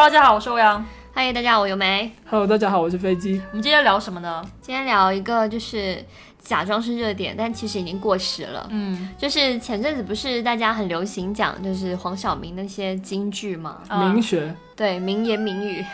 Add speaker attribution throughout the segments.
Speaker 1: Hello，大家好，我是欧阳。
Speaker 2: 嗨，大家好，我尤梅。
Speaker 3: Hello，大家好，我是飞机。
Speaker 1: 我们今天聊什么呢？
Speaker 2: 今天聊一个就是假装是热点，但其实已经过时了。
Speaker 1: 嗯，
Speaker 2: 就是前阵子不是大家很流行讲就是黄晓明那些京剧吗，
Speaker 1: 啊
Speaker 3: 明学，
Speaker 2: 对，名言名语。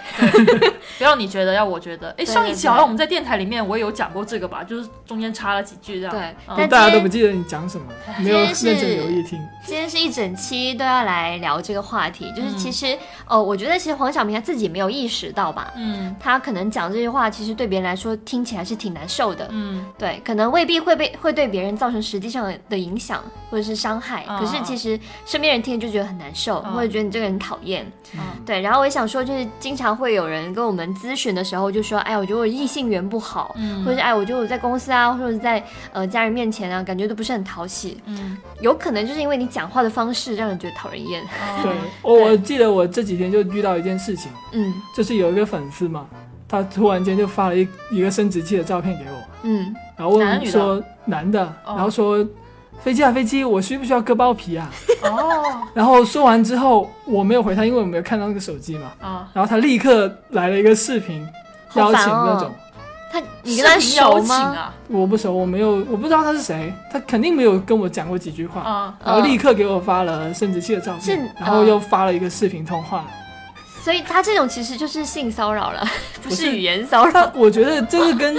Speaker 1: 不要你觉得，要我觉得。哎，上一期好像我们在电台里面我也有讲过这个吧，就是中间插了几句这样。
Speaker 2: 对
Speaker 1: 嗯
Speaker 2: 但
Speaker 3: 大家都不记得你讲什么，没有认
Speaker 2: 今天是
Speaker 3: 真留意听。
Speaker 2: 今天是一整期都要来聊这个话题，就是
Speaker 1: 嗯
Speaker 2: 其实，哦，我觉得其实黄晓明他自己没有意识到吧，
Speaker 1: 嗯
Speaker 2: 他可能讲这些话，其实对别人来说听起来是挺难受的，
Speaker 1: 嗯
Speaker 2: 对，可能未必会被会对别人造成实际上的影响或者是伤害，
Speaker 1: 嗯
Speaker 2: 可是其实身边人听就觉得很难受，
Speaker 1: 嗯
Speaker 2: 或者觉得你这个人讨厌，
Speaker 1: 嗯
Speaker 2: 对。然后我也想说，就是经常会有人跟我们咨询的时候就说，哎，我觉得我异性缘不好，
Speaker 1: 嗯。
Speaker 2: 或者是哎，我觉得我在公司啊，或者是在呃家人面前啊，感觉都不是很讨喜，
Speaker 1: 嗯，
Speaker 2: 有可能就是因为你讲话的方式让人觉得讨人厌，
Speaker 3: 对
Speaker 1: 哦，
Speaker 3: 我我记得我这几天就遇到一件事情，
Speaker 2: 嗯。
Speaker 3: 就是有一个粉丝嘛，他突然间就发了一一个生殖器的照片给我，
Speaker 2: 嗯，
Speaker 3: 然后问说男的，
Speaker 1: 哦。
Speaker 3: 然后说飞机啊飞机，我需不需要割包皮啊？
Speaker 1: 哦
Speaker 3: 然后说完之后我没有回他，因为我没有看到那个手机嘛，
Speaker 1: 啊，
Speaker 3: 然后他立刻来了一个视频邀请那种。
Speaker 2: 他你跟他熟吗？
Speaker 1: 啊？
Speaker 3: 我不熟，我没有，我不知道他是谁，他肯定没有跟我讲过几句话，
Speaker 1: 啊，
Speaker 3: 然后立刻给我发了生殖器的照片，然后又发了一个视频通话。
Speaker 2: 所以他这种其实就是性骚扰了，不
Speaker 3: 不是
Speaker 2: 是语言骚扰。
Speaker 3: 他我觉得这个跟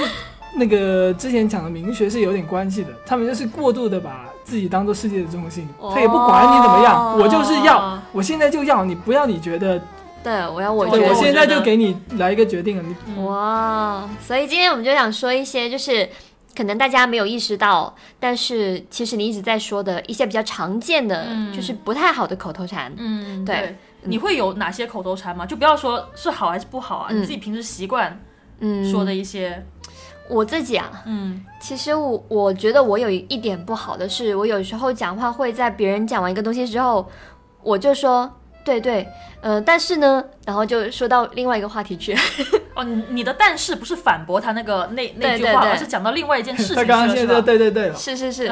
Speaker 3: 那个之前讲的明学是有点关系的，他们就是过度的把自己当做世界的中心，
Speaker 2: 哦
Speaker 3: 他也不管你怎么样，我就是要
Speaker 1: 哦，
Speaker 3: 我现在就要，你不要你觉得，
Speaker 2: 对，我要我觉
Speaker 3: 对
Speaker 2: 得
Speaker 1: 我
Speaker 3: 我现在就给你来一个决定了，你
Speaker 1: 嗯
Speaker 2: 哇，所以今天我们就想说一些，就是可能大家没有意识到，但是其实你一直在说的一些比较常见的，
Speaker 1: 嗯
Speaker 2: 就是不太好的口头禅。
Speaker 1: 嗯，
Speaker 2: 对
Speaker 1: 对。你会有哪些口头禅吗？就不要说是好还是不好啊，
Speaker 2: 嗯
Speaker 1: 你自己平时习惯
Speaker 2: 嗯，
Speaker 1: 说的一些，
Speaker 2: 我自己啊，
Speaker 1: 嗯。
Speaker 2: 其实我我觉得我有一点不好的是，我有时候讲话会在别人讲完一个东西之后，我就说对对，呃，但是呢，然后就说到另外一个话题去。
Speaker 1: 哦，你你的但是不是反驳他那个那那句话，
Speaker 2: 对对对
Speaker 1: 而是讲到另外一件事情
Speaker 3: 他
Speaker 1: 去了，
Speaker 3: 刚刚现在
Speaker 1: 是吧？
Speaker 3: 对对对，
Speaker 2: 是是是，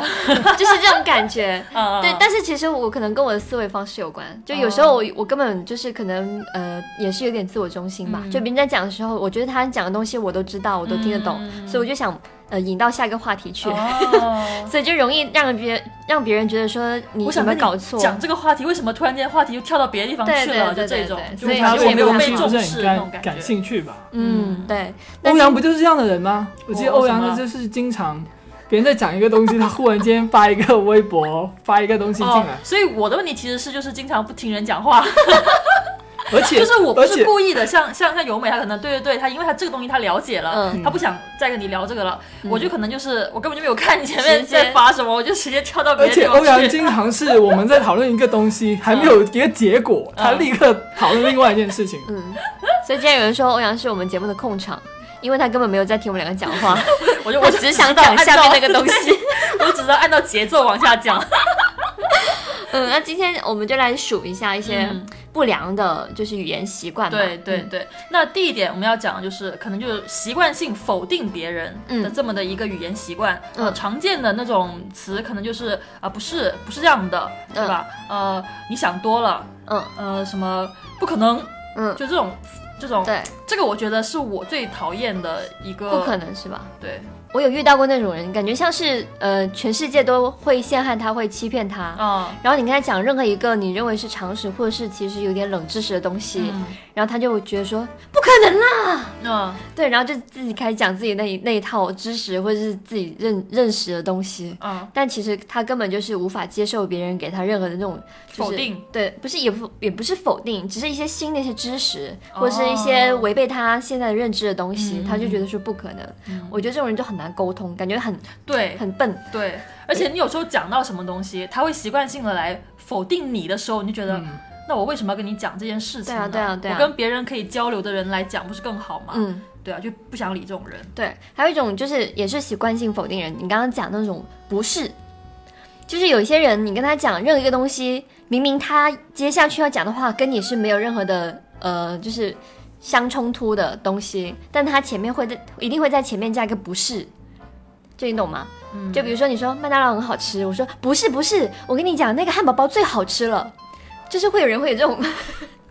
Speaker 2: 就是这种感觉。
Speaker 1: 嗯，
Speaker 2: 对，
Speaker 1: 嗯
Speaker 2: 但是其实我可能跟我的思维方式有关，就有时候我、我根本就是可能呃也是有点自我中心吧。
Speaker 1: 嗯
Speaker 2: 就别人在讲的时候，我觉得他讲的东西我都知道，我都听得懂，
Speaker 1: 嗯
Speaker 2: 所以我就想呃引到下一个话题去，
Speaker 1: 哦
Speaker 2: 所以就容易让别人让别人觉得说你有
Speaker 1: 我想跟你
Speaker 2: 没有搞错。
Speaker 1: 讲这个话题，为什么突然间话题又跳到别的地方去了？
Speaker 2: 对对
Speaker 1: 就这种
Speaker 2: 对，对
Speaker 1: 就
Speaker 2: 所以
Speaker 3: 他
Speaker 1: 没有被重视那种感觉。
Speaker 3: 感感兴趣吧？
Speaker 2: 嗯，对。
Speaker 3: 欧阳不就是这样的人吗？我记得欧阳
Speaker 1: 什么
Speaker 3: 他就是经常别人在讲一个东西，他忽然间发一个微博，发一个东西进
Speaker 1: 哦
Speaker 3: 来，，
Speaker 1: 所以我的问题其实是就是经常不听人讲话，
Speaker 3: 而且
Speaker 1: 就是我不是故意的，像像像由美，她可能对对对，她因为她这个东西她了解了，
Speaker 2: 嗯
Speaker 1: 她不想再跟你聊这个了，
Speaker 2: 嗯
Speaker 1: 我就可能就是我根本就没有看你前面在发什么，我就直接跳到别
Speaker 3: 而且
Speaker 1: 的地方去。
Speaker 3: 欧阳经常是我们在讨论一个东西，还没有 一个结果，他立刻讨论另外一件事情。
Speaker 2: 嗯，所以今天有人说欧阳是我们节目的控场，因为他根本没有在听我们两个讲话，
Speaker 1: 我就
Speaker 2: 我只想讲下面那个东西。
Speaker 1: 我只知道按照节奏往下讲。
Speaker 2: 嗯，那今天我们就来数一下一些
Speaker 1: 嗯
Speaker 2: 不良的，就是语言习惯吧。
Speaker 1: 对对
Speaker 2: 嗯
Speaker 1: 对，那第一点我们要讲的就是，可能就是习惯性否定别人的
Speaker 2: 嗯
Speaker 1: 这么的一个语言习惯。
Speaker 2: 嗯
Speaker 1: 呃，常见的那种词可能就是啊、不是不是这样的，对吧？呃，你想多了，
Speaker 2: 嗯
Speaker 1: 呃，什么不可能，
Speaker 2: 嗯，
Speaker 1: 就这种这种，
Speaker 2: 对，
Speaker 1: 这个我觉得是我最讨厌的一个，
Speaker 2: 不可能是吧？
Speaker 1: 对，
Speaker 2: 我有遇到过那种人，感觉像是呃，全世界都会陷害他，会欺骗他。
Speaker 1: 啊、
Speaker 2: 然后你跟他讲任何一个你认为是常识或者是其实有点冷知识的东西，
Speaker 1: 嗯。
Speaker 2: 然后他就会觉得说不可能啦，
Speaker 1: 嗯。
Speaker 2: 对，然后就自己开始讲自己那一那一套知识或者是自己认认识的东西，
Speaker 1: 嗯，
Speaker 2: 但其实他根本就是无法接受别人给他任何的那种、就是、
Speaker 1: 否定，
Speaker 2: 对，不是也不也不是否定，只是一些新的一些知识，
Speaker 1: 哦。
Speaker 2: 或者是一些违背他现在的认知的东西，
Speaker 1: 嗯
Speaker 2: 他就觉得说不可能。
Speaker 1: 嗯。
Speaker 2: 我觉得这种人就很难沟通，感觉很
Speaker 1: 对
Speaker 2: 很笨。
Speaker 1: 对，而且你有时候讲到什么东西，他会习惯性的来否定你的时候，你就觉得。
Speaker 3: 嗯
Speaker 1: 那我为什么要跟你讲这件事情呢？
Speaker 2: 对啊对啊对啊
Speaker 1: 我跟别人可以交流的人来讲，不是更好吗？
Speaker 2: 嗯，
Speaker 1: 对啊，就不想理这种人。
Speaker 2: 对，还有一种就是也是习惯性否定人，你刚刚讲那种不是，就是有一些人，你跟他讲任何一个东西，明明他接下去要讲的话跟你是没有任何的呃，就是相冲突的东西，但它前面会在一定会在前面加一个不是，就你懂吗？
Speaker 1: 嗯。
Speaker 2: 就比如说你说麦当劳很好吃，我说不是不是，我跟你讲那个汉堡包最好吃了，就是会有人会有这种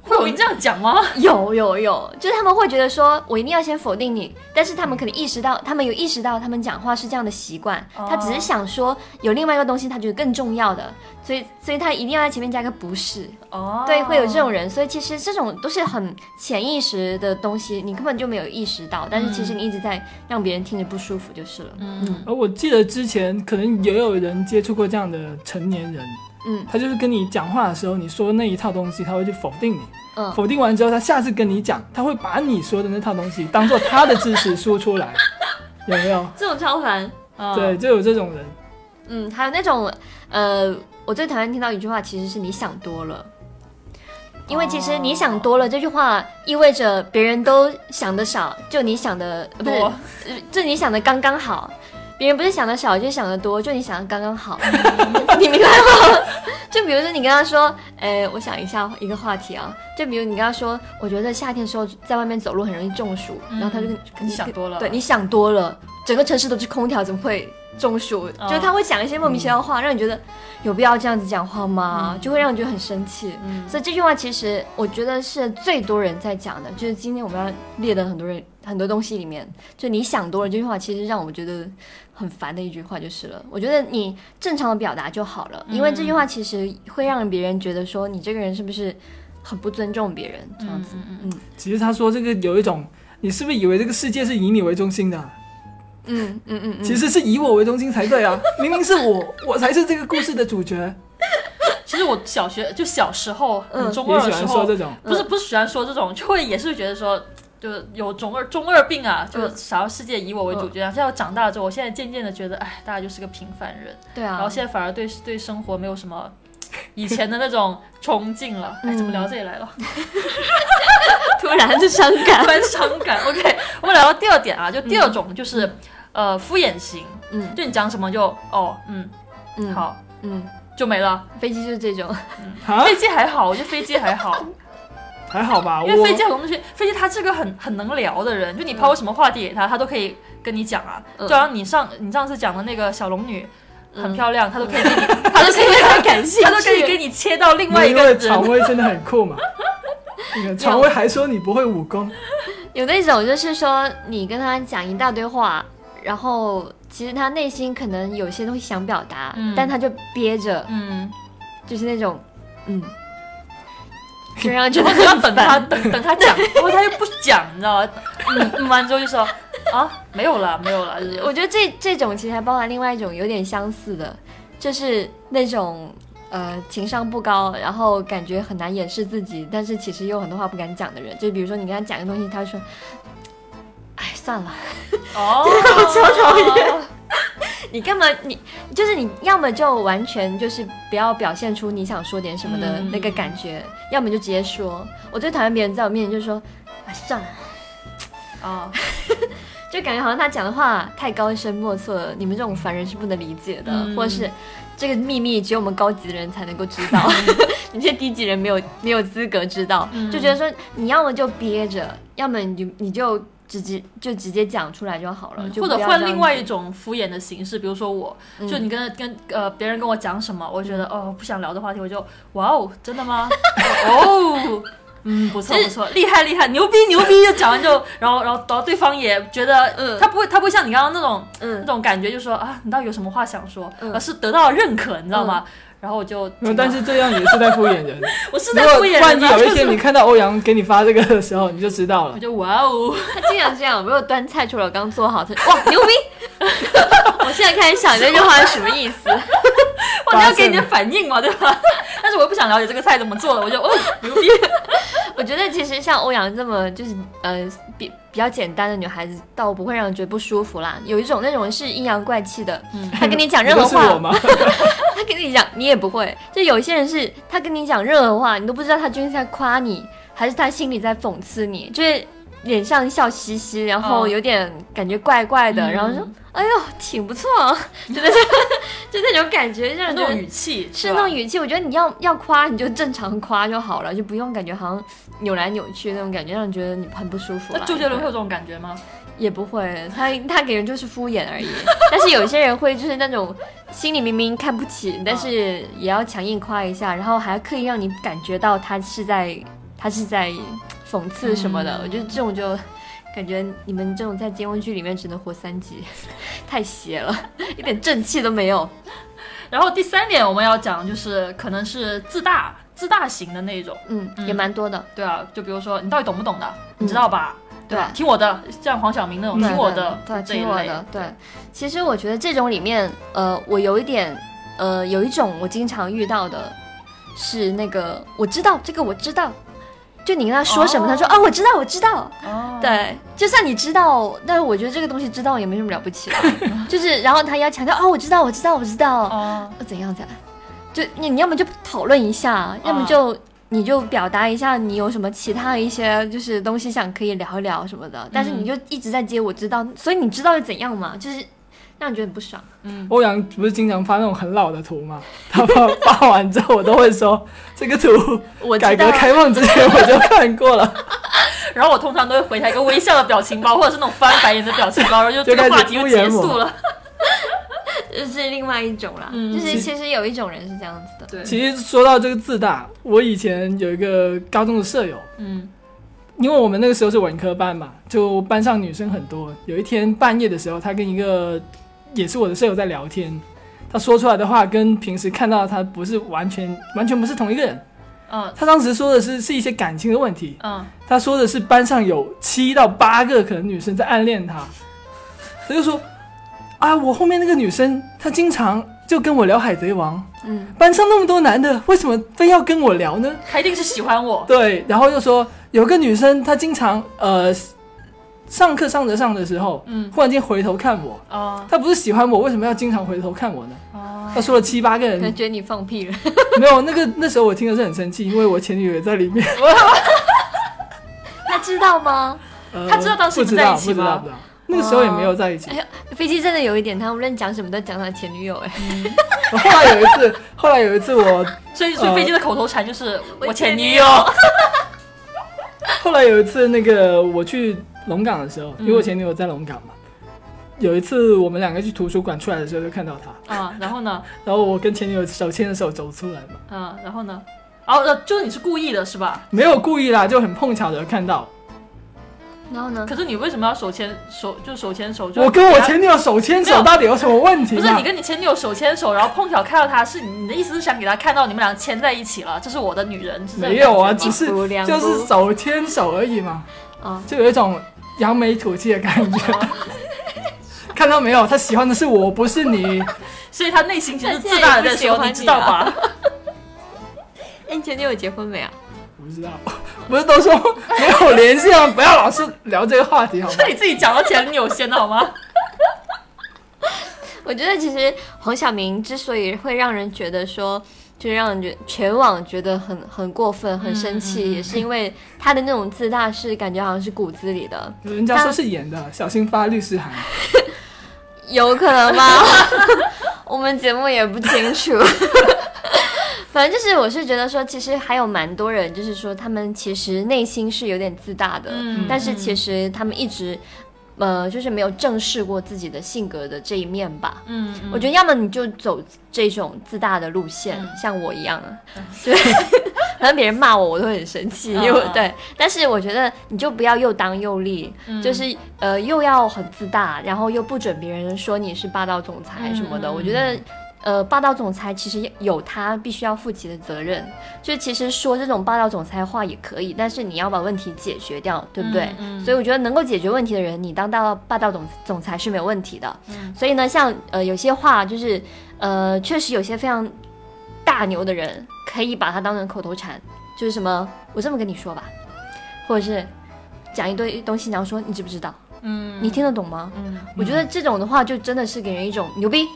Speaker 1: 会有人这样讲吗？
Speaker 4: 有有有，就是他们会觉得说，我一定要先否定你，但是他们可能意识到，他们有意识到他们讲话是这样的习惯，
Speaker 1: 哦。
Speaker 4: 他只是想说有另外一个东西他觉得更重要的，所以所以他一定要在前面加个不是，
Speaker 1: 哦，
Speaker 4: 对，会有这种人，所以其实这种都是很潜意识的东西，你根本就没有意识到，但是其实你一直在让别人听着不舒服就是了，
Speaker 1: 嗯。
Speaker 3: 而我记得之前可能也有人接触过这样的成年人，
Speaker 4: 嗯
Speaker 3: 他就是跟你讲话的时候，你说的那一套东西，他会去否定你。
Speaker 4: 嗯，
Speaker 3: 否定完之后，他下次跟你讲，他会把你说的那套东西当做他的知识说出来，有没有？
Speaker 4: 这种超烦。
Speaker 1: 嗯
Speaker 3: 对，就有这种人。
Speaker 4: 嗯，还有那种呃，我最讨厌听到一句话，其实是你想多了。因为其实你想多了这句话意味着别人都想的少，就你想的呃不是就你想的刚刚好。别人不是想的少，就是想的多，就你想的刚刚好，你明白吗？就比如说你跟他说，哎，我想一下一个话题啊，就比如你跟他说，我觉得夏天的时候在外面走路很容易中暑，然后他就跟
Speaker 1: 你想多了。
Speaker 4: 对你想多了，整个城市都是空调，怎么会中暑？
Speaker 1: 哦
Speaker 4: 就是他会讲一些莫名其妙的话，让你觉得有必要这样子讲话吗？就会让你觉得很生气。
Speaker 1: 嗯
Speaker 4: 所以这句话其实我觉得是最多人在讲的，就是今天我们要列的很多人很多东西里面，就你想多了这句话，其实让我们觉得很烦的一句话就是了。我觉得你正常的表达就好了，因为这句话其实会让别人觉得说你这个人是不是很不尊重别人这样子。
Speaker 1: 嗯
Speaker 3: 其实他说这个有一种，你是不是以为这个世界是以你为中心的啊？
Speaker 4: 嗯嗯嗯嗯，
Speaker 3: 其实是以我为中心才对啊！明明是我，我才是这个故事的主角。
Speaker 1: 其实我小学就小时候，
Speaker 4: 嗯
Speaker 1: 很中二的时候，
Speaker 3: 欢说这种，
Speaker 1: 不是不是喜欢说这种，就会也是觉得说，就是有中二中二病啊，就想要世界以我为主角。现在长大了之后，我现在渐渐的觉得，哎，大家就是个平凡人，
Speaker 4: 对啊，
Speaker 1: 然后现在反而对对生活没有什么 以前的那种冲劲了。哎，怎么聊这里来了？
Speaker 4: 突然就伤感。
Speaker 1: 突然伤感。OK，我们聊到第二点啊，就第二种就是、呃敷衍型，
Speaker 4: 嗯
Speaker 1: 就你讲什么就哦嗯
Speaker 4: 嗯，，
Speaker 1: 好
Speaker 4: 嗯，
Speaker 1: 就没了。
Speaker 4: 飞机就是这种，
Speaker 3: 啊，
Speaker 1: 飞机还好，我觉得飞机还好，
Speaker 3: 还好吧？
Speaker 1: 因为飞机很多东西，飞机他是个很很能聊的人，就你抛什么话题给他，他都可以跟你讲啊。
Speaker 4: 嗯
Speaker 1: 就好像你上你上次讲的那个小龙女。很
Speaker 4: 嗯
Speaker 1: 漂亮，他都可以给你，他都可以，
Speaker 4: 他感谢
Speaker 1: 他都可以给你切到另外一
Speaker 3: 因
Speaker 1: 个人。
Speaker 3: 为常威真的很酷嘛。那个常威还说你不会武功，
Speaker 4: 有那种就是说你跟他讲一大堆话，然后其实他内心可能有些东西想表达，
Speaker 1: 嗯
Speaker 4: 但他就憋着，
Speaker 1: 嗯，
Speaker 4: 就是那种嗯，就让人觉得
Speaker 1: 你要
Speaker 4: 很
Speaker 1: 等他。等等他讲，然后他又不讲，你知道吗？嗯嗯完之后就说啊没有了没有了，
Speaker 4: 我觉得这这种其实还包含另外一种有点相似的，就是那种呃情商不高，然后感觉很难掩饰自己，但是其实又有很多话不敢讲的人。就比如说你跟他讲一个东西，他说，哎算了。
Speaker 1: 哦，
Speaker 4: 超讨厌。你干嘛？你就是你要么就完全就是不要表现出你想说点什么的
Speaker 1: 嗯
Speaker 4: 那个感觉，要么就直接说。我最讨厌别人在我面前就说，哎，算了，
Speaker 1: 啊，
Speaker 4: 就感觉好像他讲的话太高深莫测了，你们这种凡人是不能理解的，
Speaker 1: 嗯。
Speaker 4: 或者是这个秘密只有我们高级的人才能够知道，你这低级人没有没有资格知道，
Speaker 1: 嗯。
Speaker 4: 就觉得说你要么就憋着，要么你就你就直接就直接讲出来就好了，就
Speaker 1: 或者换另外一种敷衍的形式，比如说我，
Speaker 4: 嗯。
Speaker 1: 就你跟跟呃别人跟我讲什么，我觉得哦不想聊的话题，我就哇哦，真的吗？哦。嗯，不错不错，厉害厉害，牛逼 牛逼！就讲完就，然后然后然后对方也觉得，
Speaker 4: 嗯
Speaker 1: 他不会他不会像你刚刚那种嗯那
Speaker 4: 嗯。
Speaker 1: 种感觉，就说啊，你到底有什么话想说，
Speaker 4: 嗯
Speaker 1: 而是得到了认可，你知道吗？然后我就
Speaker 3: 但是这样也是在敷衍人。
Speaker 1: 我是在敷衍
Speaker 3: 万一
Speaker 1: 人啊，就是
Speaker 3: 有一天你看到欧阳给你发这个的时候，你就知道了
Speaker 1: 我。就哇哦，
Speaker 4: 他经常这样，我没有端菜出来，我刚做好，他哇牛逼！我现在开始想这句话是什么意思？
Speaker 1: 我要给你的反应嘛，对吧？想了解这个菜怎么做的，我就哦 牛逼，
Speaker 4: 我觉得其实像欧阳这么就是呃比比较简单的女孩子，倒不会让人觉得不舒服啦。有一种那种是阴阳怪气的，
Speaker 1: 嗯
Speaker 4: 他跟你讲任何话？他跟你讲你也不会。就有一些人是他跟你讲任何话，你都不知道他究竟在夸你，还是他心里在讽刺你，就是脸上笑嘻嘻，然后
Speaker 1: 哦。
Speaker 4: 有点感觉怪怪的，
Speaker 1: 嗯。
Speaker 4: 然后说哎呦挺不错，就那种 就那种感觉，
Speaker 1: 那种语气
Speaker 4: 是那种语气，我觉得你要要夸你就正常夸就好了，就不用感觉好像扭来扭去那种感觉，让人觉得你很不舒服
Speaker 1: 周杰伦会有这种感觉吗？
Speaker 4: 也不会，他他给人就是敷衍而已。但是有些人会就是那种心里明明看不起，但是也要强硬夸一下，然后还刻意让你感觉到他是在
Speaker 2: 他是在讽刺什么的。
Speaker 1: 嗯
Speaker 2: 我觉得这种就感觉你们这种在金庸剧里面只能活三集，太邪了，一点正气都没有。
Speaker 1: 然后第三点我们要讲就是可能是自大自大型的那种，
Speaker 2: 嗯，
Speaker 1: 嗯
Speaker 2: 也蛮多的。
Speaker 1: 对啊，就比如说你到底懂不懂的，你知道吧？对听我的，像黄晓明那种听我的
Speaker 2: 对，听我的，对。其实我觉得这种里面，呃，我有一点，呃，有一种我经常遇到的是那个，我知道这个我知道，就你跟他说什么，
Speaker 1: 哦。
Speaker 2: 他说啊，我知道，我知道。
Speaker 1: 哦，
Speaker 2: 对，就算你知道，但是我觉得这个东西知道也没什么了不起的，就是然后他要强调啊，我知道，我知道，我知道，
Speaker 1: 哦，
Speaker 2: 呃怎样怎样，就你你要么就讨论一下，要么就你就表达一下你有什么其他的一些就是东西想可以聊一聊什么的，但是你就一直在接我知道，所以你知道又怎样嘛？就是让你觉得很不爽。嗯。
Speaker 3: 欧阳不是经常发那种很老的图吗？他发发完之后，我都会说 这个图
Speaker 2: 我
Speaker 3: 改革，开放之前我就看过了，
Speaker 1: 然后我通常都会回他一个微笑的表情包，或者是那种翻白眼的表情包，然后就这个话题就结束了。
Speaker 2: 这是另外一种啦，
Speaker 1: 嗯。
Speaker 2: 就是
Speaker 3: 是
Speaker 2: 其实有一种人是这样子的，
Speaker 1: 对，
Speaker 3: 其实说到这个自大，我以前有一个高中的舍友，
Speaker 1: 嗯。
Speaker 3: 因为我们那个时候是文科班嘛，就班上女生很多。有一天半夜的时候，他跟一个也是我的舍友在聊天，他说出来的话跟平时看到他不是完全完全不是同一个人。
Speaker 1: 嗯。
Speaker 3: 他当时说的是是一些感情的问题，
Speaker 1: 嗯，
Speaker 3: 他说的是班上有七到八个可能女生在暗恋他，他就说啊，我后面那个女生她经常就跟我聊海贼王，
Speaker 2: 嗯，
Speaker 3: 班上那么多男的，为什么非要跟我聊呢？
Speaker 1: 他一定是喜欢我。
Speaker 3: 对，然后又说有个女生，她经常呃上课上着上的时候，
Speaker 1: 嗯。
Speaker 3: 忽然间回头看我，
Speaker 1: 哦。
Speaker 3: 他不是喜欢我，为什么要经常回头看我呢？
Speaker 1: 哦，
Speaker 3: 他说了七八个人，
Speaker 2: 觉得你放屁了，
Speaker 3: 没有那个那时候我听的是很生气，因为我前女友也在里面。
Speaker 2: 他知道吗？
Speaker 3: 呃
Speaker 1: 她知道当时
Speaker 3: 不
Speaker 1: 在一起吗？
Speaker 3: 不知道，不知道，那个时候也没有在一起。
Speaker 2: 哎。呀，飞机真的有一点，他无论讲什么都讲他前女友，哎，
Speaker 3: 后来有一次，后来有一次我，
Speaker 1: 所以所以
Speaker 3: 呃
Speaker 1: 飞机的口头禅就是
Speaker 2: 我
Speaker 1: 我前
Speaker 2: 女友。
Speaker 3: 后来有一次那个我去龙岗的时候，因为我前女友在龙岗嘛。有一次我们两个去图书馆出来的时候，就看到他，
Speaker 1: 啊，然后呢？
Speaker 3: 然后我跟前女友手牵着手走出来嘛，
Speaker 1: 嗯，然后呢？哦，呃就是你是故意的是吧？
Speaker 3: 没有故意啦，就很碰巧的看到。
Speaker 2: 然后呢？
Speaker 1: 可是你为什么要手牵手？就手牵手？就
Speaker 3: 我跟我前女友手牵手，到底有什么问题
Speaker 1: 不是你？跟你前女友手牵手，然后碰巧看到她，是你你的意思是想给她看到你们俩牵在一起了？这是我的女人，
Speaker 3: 没有啊，只是就是手牵手而已嘛，
Speaker 2: 啊，
Speaker 3: 就有一种扬眉吐气的感觉。看到没有？他喜欢的是我，不是你。
Speaker 1: 所以他内心其实自大的在说，
Speaker 2: 也不喜欢
Speaker 1: 你知道吧？
Speaker 2: 哎，你前女友结婚没啊？
Speaker 3: 不知道，不是都说没有联系吗？不要老是聊这个话题好吗
Speaker 1: 是？你自己讲到前女友先的好吗？
Speaker 2: 我觉得其实黄晓明之所以会让人觉得说，就让人觉全网觉得很很过分、很生气，
Speaker 1: 嗯嗯嗯
Speaker 2: 也是因为他的那种自大是感觉好像是骨子里的，
Speaker 3: 人家说是演的，小心发律师函。
Speaker 2: 有可能吗？我们节目也不清楚。反正就是，我是觉得说，其实还有蛮多人，就是说他们其实内心是有点自大的，
Speaker 1: 嗯
Speaker 2: 但是其实他们一直，呃，就是没有正视过自己的性格的这一面吧。
Speaker 1: 嗯，
Speaker 2: 我觉得要么你就走这种自大的路线，
Speaker 1: 嗯。
Speaker 2: 像我一样啊，对，反正别人骂我，我都很生气，因为对，但是我觉得你就不要又当又立，
Speaker 1: 嗯。
Speaker 2: 就是呃又要很自大，然后又不准别人说你是霸道总裁什么的，我觉得。呃，霸道总裁其实有他必须要负起的责任，就其实说这种霸道总裁话也可以，但是你要把问题解决掉，对不对？
Speaker 1: 嗯嗯
Speaker 2: 所以我觉得能够解决问题的人，你当到霸道总总裁是没有问题的。
Speaker 1: 嗯
Speaker 2: 所以呢，像呃有些话就是呃确实有些非常大牛的人，可以把它当成口头禅，就是什么我这么跟你说吧，或者是讲一堆东西，然后说你知不知道？
Speaker 1: 嗯
Speaker 2: 你听得懂吗？
Speaker 1: 嗯
Speaker 2: 我觉得这种的话，就真的是给人一种牛逼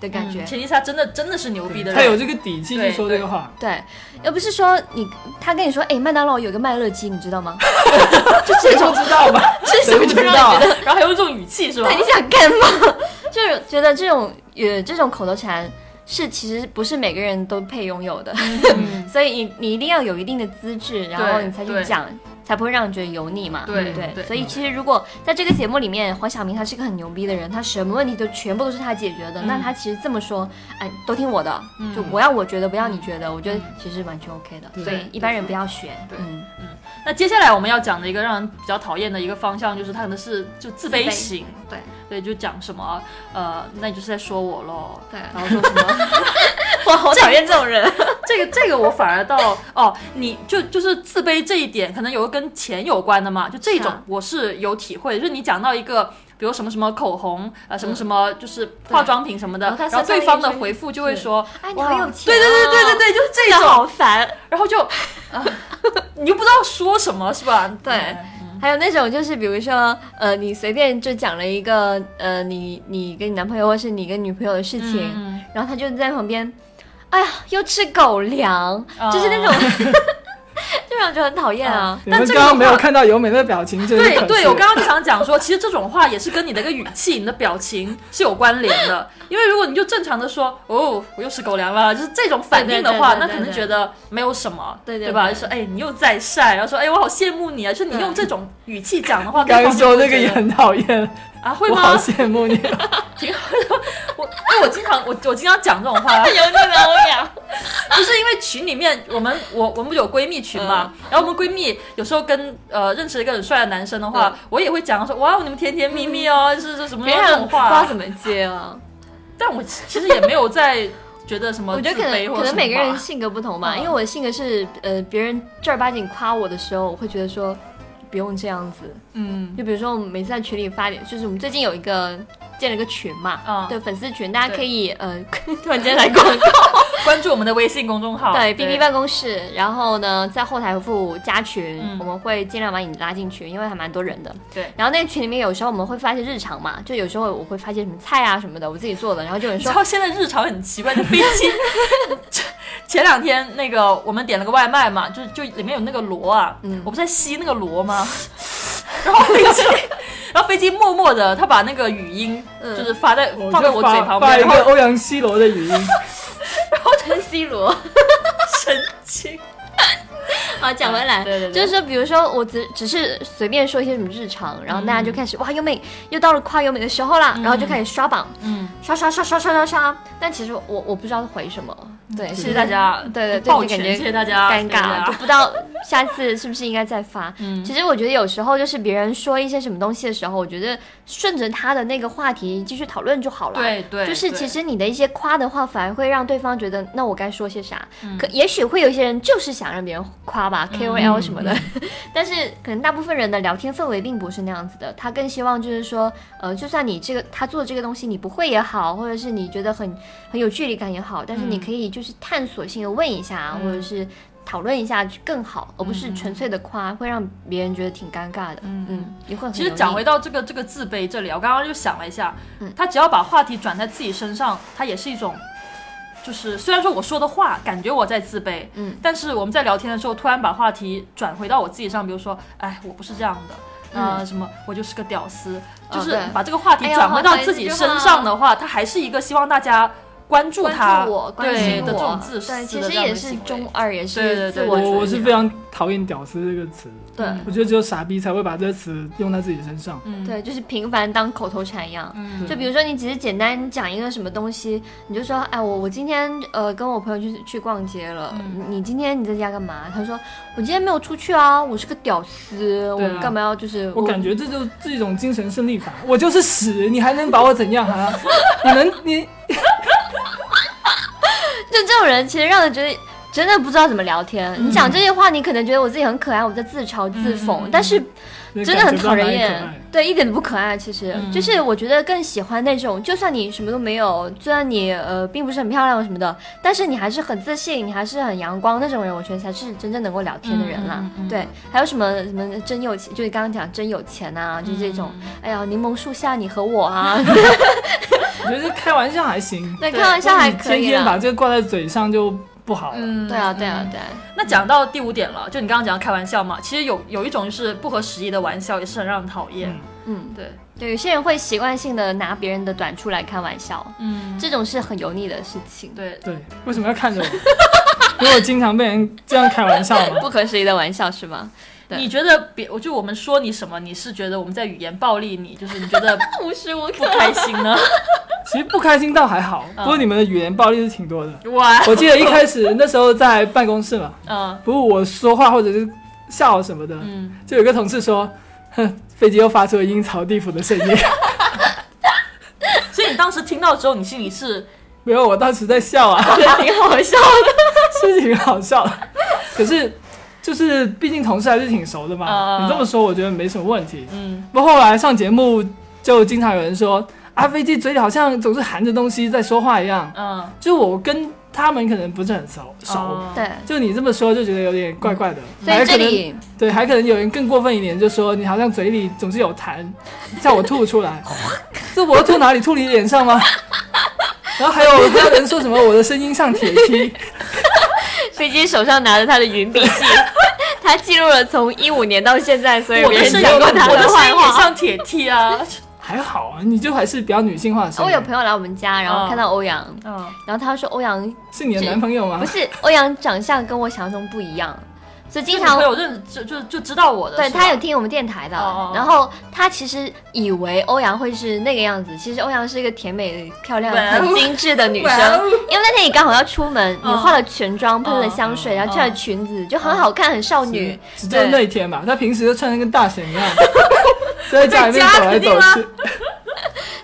Speaker 2: 的感觉。
Speaker 1: 嗯前提是他真的真的是牛逼的人，
Speaker 3: 他有这个底气去说这个话。
Speaker 2: 对，而不是说你他跟你说，哎，麦当劳有个麦乐鸡，你知道吗？就这
Speaker 3: 谁
Speaker 2: 种
Speaker 3: 不知道吧？谁不
Speaker 1: 就
Speaker 3: 知道啊
Speaker 1: 让你觉？得，然后还有这种语气是吧
Speaker 2: 对，？你想干嘛？就是觉得这种呃这种口头禅是其实不是每个人都配拥有的，
Speaker 1: 嗯
Speaker 2: 所以你你一定要有一定的资质，然后你才去讲，才不会让你觉得油腻嘛，
Speaker 1: 对
Speaker 2: 不对？
Speaker 1: 对
Speaker 2: 所以其实如果在这个节目里面，黄晓明他是一个很牛逼的人，他什么问题都全部都是他解决的，
Speaker 1: 嗯
Speaker 2: 那他其实这么说，哎，都听我的，
Speaker 1: 嗯
Speaker 2: 就我要我觉得，不要你觉得，我觉得其实完全 OK 的，
Speaker 3: 对
Speaker 2: 所以一般人不要学，
Speaker 1: 对
Speaker 2: 嗯，
Speaker 1: 那接下来我们要讲的一个让人比较讨厌的一个方向，就是他可能是就自卑型，
Speaker 2: 对
Speaker 1: 对，就讲什么呃，那你就是在说我喽，
Speaker 2: 对
Speaker 1: 然后说什么。
Speaker 2: 我好讨厌这种人，
Speaker 1: 这个这个我反而到哦，你就就是自卑这一点，可能有个跟钱有关的嘛，就这种我是有体会，就是你讲到一个。比如什么什么口红，呃，什么什么就是化妆品什么的，
Speaker 2: 然后他
Speaker 1: 然后对方的回复就会说，
Speaker 2: 哎，你好有钱、
Speaker 1: 对对对对对，对，就是 这
Speaker 2: 这
Speaker 1: 种，
Speaker 2: 好烦。
Speaker 1: 然后就，啊，你又不知道说什么，是吧？
Speaker 2: 对
Speaker 1: 嗯
Speaker 2: 还有那种就是比如说，呃，你随便就讲了一个，呃，你你跟你男朋友或是你跟女朋友的事情，
Speaker 1: 嗯
Speaker 2: 然后他就在旁边，哎呀，又吃狗粮，
Speaker 1: 啊
Speaker 2: 就是那种，就让人觉很讨厌啊。
Speaker 1: 但这个
Speaker 3: 刚刚没有看到由美的表情，真是
Speaker 1: 对对，我刚刚就想讲说，其实这种话也是跟你的一个语气、你的表情是有关联的。因为如果你就正常的说，哦，我又吃狗粮了，就是这种反应的话，
Speaker 2: 对对对对
Speaker 1: 那可能觉得没有什么，
Speaker 2: 对对
Speaker 1: 吧？
Speaker 2: 对。
Speaker 1: 就说，哎，你又在晒，然后说，哎，我好羡慕你啊！就是你用这种语气讲的话，对
Speaker 3: 刚刚说那个也很讨厌，
Speaker 1: 啊，会吗
Speaker 3: 我好？羡慕你。
Speaker 1: 挺好的我因为我经常我我经常讲这种话，
Speaker 2: 有那狗粮，
Speaker 1: 不是因为群里面我们我我们不有闺蜜群嘛，
Speaker 2: 嗯
Speaker 1: 然后我们闺蜜有时候跟呃认识一个很帅的男生的话，
Speaker 2: 嗯
Speaker 1: 我也会讲说哇你们甜甜蜜蜜哦，是是什么这
Speaker 2: 别人不知道
Speaker 1: 种话
Speaker 2: 怎，么接啊。
Speaker 1: 但我其实也没有在觉得什么
Speaker 2: 我觉得可能可能每个人性格不同吧，
Speaker 1: 嗯
Speaker 2: 因为我的性格是，呃，别人正儿八经夸我的时候，我会觉得说不用这样子。
Speaker 1: 嗯
Speaker 2: 就比如说我们每次在群里发点，就是我们最近有一个建了个群嘛，
Speaker 1: 嗯
Speaker 2: 对粉丝群，大家可以呃 突然间来广告，
Speaker 1: 关注我们的微信公众号，
Speaker 2: 对 B B 办公室，然后呢在后台回复加群，
Speaker 1: 嗯
Speaker 2: 我们会尽量把你拉进群，因为还蛮多人的。
Speaker 1: 对。
Speaker 2: 然后那个群里面有时候我们会发一些日常嘛，就有时候我会发一些什么菜啊什么的，我自己做的，然后就有人说
Speaker 1: 然后现在日常很奇怪，就飞机。前两天那个我们点了个外卖嘛，就就里面有那个螺啊，
Speaker 2: 嗯
Speaker 1: 我不是在吸那个螺吗？然后飞机，然后飞机默默的，他把那个语音
Speaker 2: 嗯。
Speaker 1: 就是发在、
Speaker 3: 我
Speaker 1: 放在我嘴旁边，
Speaker 3: 发一
Speaker 1: 然后
Speaker 3: 个欧阳西罗的语音，
Speaker 2: 然后陈 C 罗。
Speaker 1: 神经。
Speaker 2: 好，讲回来，
Speaker 1: 对对对。
Speaker 2: 就是说，比如说我只只是随便说一些什么日常，然后大家就开始、哇优美又到了夸优美的时候啦，然后就开始刷榜，
Speaker 1: 嗯，
Speaker 2: 刷刷刷刷刷刷。刷，但其实我我不知道回什么，对，
Speaker 1: 谢
Speaker 2: 是
Speaker 1: 谢大家，
Speaker 2: 对对对，就感觉
Speaker 1: 谢谢大家，
Speaker 2: 尴尬，就不知道下次是不是应该再发。
Speaker 1: 嗯
Speaker 2: 其实我觉得有时候就是别人说一些什么东西的时候，我觉得顺着他的那个话题继续讨论就好了。。
Speaker 1: 对对，
Speaker 2: 就是其实你的一些夸的话，反而会让对方觉得，那我该说些啥？
Speaker 1: 嗯
Speaker 2: 可也许会有一些人就是想让别人夸吧，KOL 什么的，但是可能大部分人的聊天氛围并不是那样子的。他更希望就是说，呃，就算你这个他做的这个东西你不会也好，或者是你觉得很很有距离感也好，但是你
Speaker 1: 嗯
Speaker 2: 可以就是探索性的问一下，
Speaker 1: 嗯
Speaker 2: 或者是讨论一下更好，而不是纯粹的夸，会让别人觉得挺尴尬的。
Speaker 1: 嗯
Speaker 2: 嗯，也会很
Speaker 1: 其实讲回到这个这个自卑这里啊，我刚刚就想了一下，
Speaker 2: 嗯
Speaker 1: 他只要把话题转在自己身上，他也是一种，就是虽然说我说的话感觉我在自卑，
Speaker 2: 嗯，
Speaker 1: 但是我们在聊天的时候突然把话题转回到我自己上，比如说，哎，我不是这样的。呃，什么？我就是个屌丝，就是把这个话题转回到自己身上的话，他还是一个希望大家关注
Speaker 2: 关
Speaker 1: 他，
Speaker 2: 注我，关
Speaker 1: 对
Speaker 2: 心我
Speaker 1: 的这种自私
Speaker 2: 其
Speaker 1: 这样
Speaker 2: 实也是中二，也是
Speaker 1: 对对
Speaker 2: 自我。
Speaker 3: 我我是非常讨厌“屌丝”这个词，
Speaker 2: 对
Speaker 3: 我觉得只有傻逼才会把这个词用在自己身上。
Speaker 1: 嗯，
Speaker 2: 对，就是频繁当口头禅一样。
Speaker 1: 嗯，
Speaker 2: 就比如说，你只是简单讲一个什么东西，你就说，哎，我我今天呃跟我朋友去去逛街了，
Speaker 1: 嗯
Speaker 2: 你今天你在家干嘛？他说我今天没有出去啊，我是个屌丝，
Speaker 3: 啊
Speaker 2: 我干嘛要就是
Speaker 3: 我感觉这就是一种精神胜利法，我就是屎，你还能把我怎样啊？你能你
Speaker 2: 就这种人，其实让人觉得真的不知道怎么聊天。你讲这些话，你可能觉得我自己很可爱，我在自嘲自讽，
Speaker 1: 嗯
Speaker 2: 但是真的很讨人厌，对，一点都不可爱。其实、
Speaker 1: 嗯。
Speaker 2: 就是我觉得更喜欢那种，就算你什么都没有，就算你呃并不是很漂亮什么的，但是你还是很自信，你还是很阳光那种人，我觉得才是真正能够聊天的人啦。对，还有什么什么真有钱，就是刚刚讲真有钱啊，就这种，
Speaker 1: 嗯。
Speaker 2: 哎呀，柠檬树下你和我啊，
Speaker 3: 我觉得开玩笑还行，
Speaker 2: 对，
Speaker 1: 对
Speaker 2: 开玩笑还可以
Speaker 3: 天天把。这个挂在嘴上就不好了。
Speaker 1: 嗯，
Speaker 2: 对啊，对啊，
Speaker 1: 嗯
Speaker 2: 对啊。
Speaker 1: 那讲到第五点了，就你刚刚讲的开玩笑嘛，其实有有一种就是不合时宜的玩笑，也是很让人讨厌。
Speaker 3: 嗯
Speaker 2: 嗯，
Speaker 1: 对，
Speaker 2: 对，有些人会习惯性的拿别人的短处来开玩笑，
Speaker 1: 嗯，
Speaker 2: 这种是很油腻的事情，
Speaker 1: 对，
Speaker 3: 对，为什么要看着我？因为我经常被人这样开玩笑嘛。
Speaker 2: 不合时宜的玩笑是吗？
Speaker 4: 对
Speaker 1: 你觉得别，我就我们说你什么，你是觉得我们在语言暴力你，就是你觉得
Speaker 4: 无时无
Speaker 1: 不开心呢？
Speaker 3: 其实不开心倒还好，
Speaker 1: 嗯
Speaker 3: 不过你们的语言暴力是挺多的。
Speaker 1: 哇，
Speaker 3: 我记得一开始那时候在办公室嘛，
Speaker 1: 嗯
Speaker 3: 不过我说话或者是笑什么的，
Speaker 1: 嗯，
Speaker 3: 就有个同事说，哼，飞机又发出了阴曹地府的声音。
Speaker 1: 所以你当时听到之后，你心里是
Speaker 3: 没有，我当时在笑啊，
Speaker 4: 觉得挺好笑的。
Speaker 3: 是挺好笑的。可是就是毕竟同事还是挺熟的嘛，
Speaker 1: 嗯
Speaker 3: 你这么说我觉得没什么问题。
Speaker 1: 嗯
Speaker 3: 不过后来上节目就经常有人说，阿，飞机嘴里好像总是含着东西在说话一样。
Speaker 1: 嗯
Speaker 3: 就我跟他们可能不是很熟熟。
Speaker 1: 哦
Speaker 4: 对，
Speaker 3: 就你这么说，就觉得有点怪怪的。
Speaker 4: 所以
Speaker 3: 还可能
Speaker 4: 这里
Speaker 3: 对，还可能有人更过分一点，就说你好像嘴里总是有痰，叫我吐出来。这我要吐哪里？吐你脸上吗？然后还有还有人说什么我的声音像铁梯，
Speaker 4: 飞机手上拿着他的云笔记，他记录了从一五年到现在所以别人
Speaker 1: 我的声音，
Speaker 4: 讲过他
Speaker 1: 我的声音也
Speaker 4: 坏话。
Speaker 1: 像铁梯啊。
Speaker 3: 还好啊，你就还是比较女性化的。
Speaker 4: 我有朋友来我们家，然后看到欧阳，
Speaker 1: 嗯，
Speaker 4: 然后他说欧阳
Speaker 3: 是你的男朋友吗
Speaker 4: 不？是欧阳长相跟我想象中不一样，所以经常
Speaker 1: 就你朋友认就就就知道我的，
Speaker 4: 对他有听我们电台的，然后他其实以为欧阳会是那个样子，其实欧阳是一个甜美、漂亮、很精致的女生
Speaker 1: 哦。
Speaker 4: 因为那天你刚好要出门，你
Speaker 1: 嗯
Speaker 4: 化了全妆，喷了香水，
Speaker 1: 嗯
Speaker 4: 然后穿了裙子，就很好看，很少女。
Speaker 3: 只只有那一天嘛，他平时就穿的跟大神一样，在家里面走来走去。